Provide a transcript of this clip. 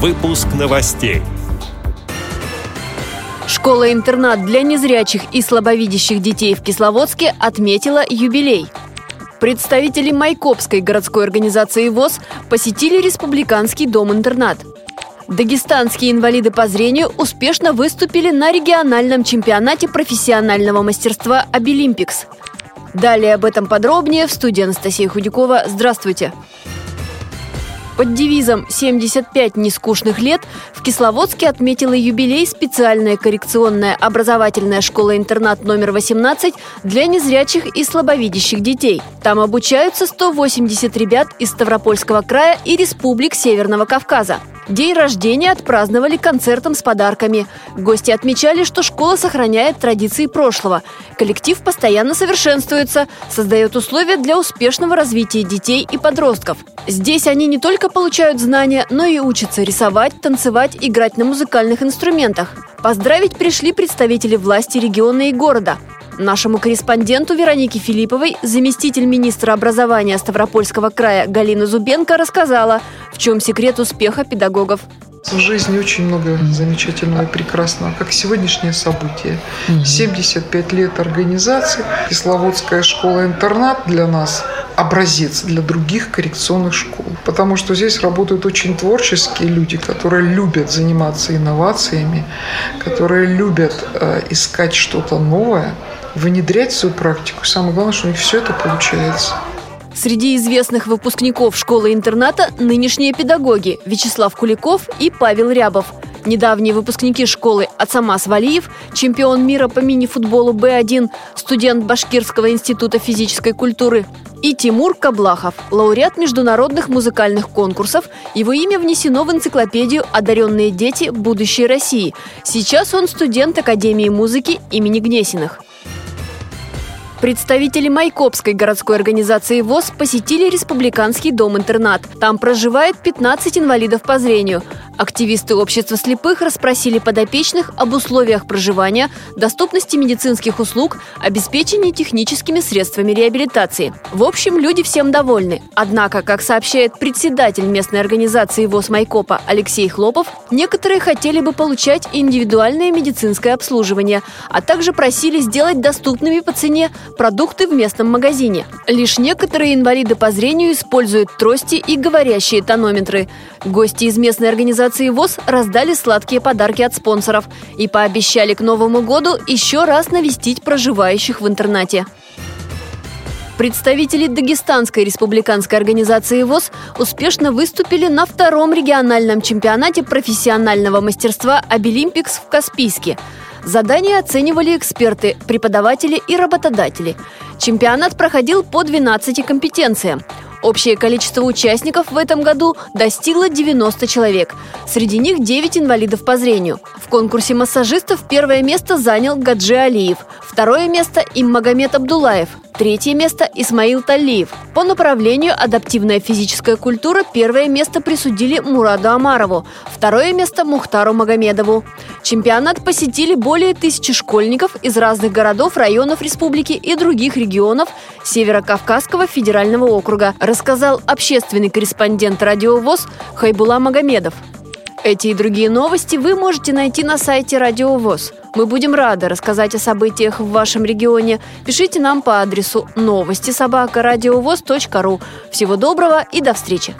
Выпуск новостей. Школа-интернат для незрячих и слабовидящих детей в Кисловодске отметила юбилей. Представители Майкопской городской организации ВОЗ посетили республиканский дом-интернат. Дагестанские инвалиды по зрению успешно выступили на региональном чемпионате профессионального мастерства «Обилимпикс». Далее об этом подробнее в студии Анастасия Худякова. Здравствуйте! Под девизом «75 нескучных лет» в Кисловодске отметила юбилей специальная коррекционная образовательная школа-интернат номер 18 для незрячих и слабовидящих детей. Там обучаются 180 ребят из Ставропольского края и республик Северного Кавказа. День рождения отпраздновали концертом с подарками. Гости отмечали, что школа сохраняет традиции прошлого. Коллектив постоянно совершенствуется, создает условия для успешного развития детей и подростков. Здесь они не только получают знания, но и учатся рисовать, танцевать, играть на музыкальных инструментах. Поздравить пришли представители власти региона и города. Нашему корреспонденту Веронике Филипповой заместитель министра образования Ставропольского края Галина Зубенко рассказала, в чем секрет успеха педагогов. В жизни очень много замечательного и прекрасного, как сегодняшнее событие. 75 лет организации, Кисловодская школа-интернат для нас образец для других коррекционных школ. Потому что здесь работают очень творческие люди, которые любят заниматься инновациями, которые любят э, искать что-то новое, внедрять свою практику. Самое главное, что у них все это получается. Среди известных выпускников школы-интерната нынешние педагоги Вячеслав Куликов и Павел Рябов. Недавние выпускники школы Ацамас Валиев, чемпион мира по мини-футболу Б1, студент Башкирского института физической культуры, и Тимур Каблахов, лауреат международных музыкальных конкурсов. Его имя внесено в энциклопедию «Одаренные дети. Будущей России». Сейчас он студент Академии музыки имени Гнесиных. Представители Майкопской городской организации ВОЗ посетили республиканский дом-интернат. Там проживает 15 инвалидов по зрению. Активисты общества слепых расспросили подопечных об условиях проживания, доступности медицинских услуг, обеспечении техническими средствами реабилитации. В общем, люди всем довольны. Однако, как сообщает председатель местной организации ВОЗ Майкопа Алексей Хлопов, некоторые хотели бы получать индивидуальное медицинское обслуживание, а также просили сделать доступными по цене продукты в местном магазине. Лишь некоторые инвалиды по зрению используют трости и говорящие тонометры. Гости из местной организации организации ВОЗ раздали сладкие подарки от спонсоров и пообещали к Новому году еще раз навестить проживающих в интернате. Представители Дагестанской республиканской организации ВОЗ успешно выступили на втором региональном чемпионате профессионального мастерства «Обилимпикс» в Каспийске. Задание оценивали эксперты, преподаватели и работодатели. Чемпионат проходил по 12 компетенциям – Общее количество участников в этом году достигло 90 человек. Среди них 9 инвалидов по зрению. В конкурсе массажистов первое место занял Гаджи Алиев, второе место – Иммагомед Абдулаев, Третье место – Исмаил Талиев. По направлению «Адаптивная физическая культура» первое место присудили Мураду Амарову, второе место – Мухтару Магомедову. Чемпионат посетили более тысячи школьников из разных городов, районов республики и других регионов Северо-Кавказского федерального округа, рассказал общественный корреспондент радиовоз Хайбула Магомедов. Эти и другие новости вы можете найти на сайте Радиовоз. Мы будем рады рассказать о событиях в вашем регионе. Пишите нам по адресу новости собака ру. Всего доброго и до встречи!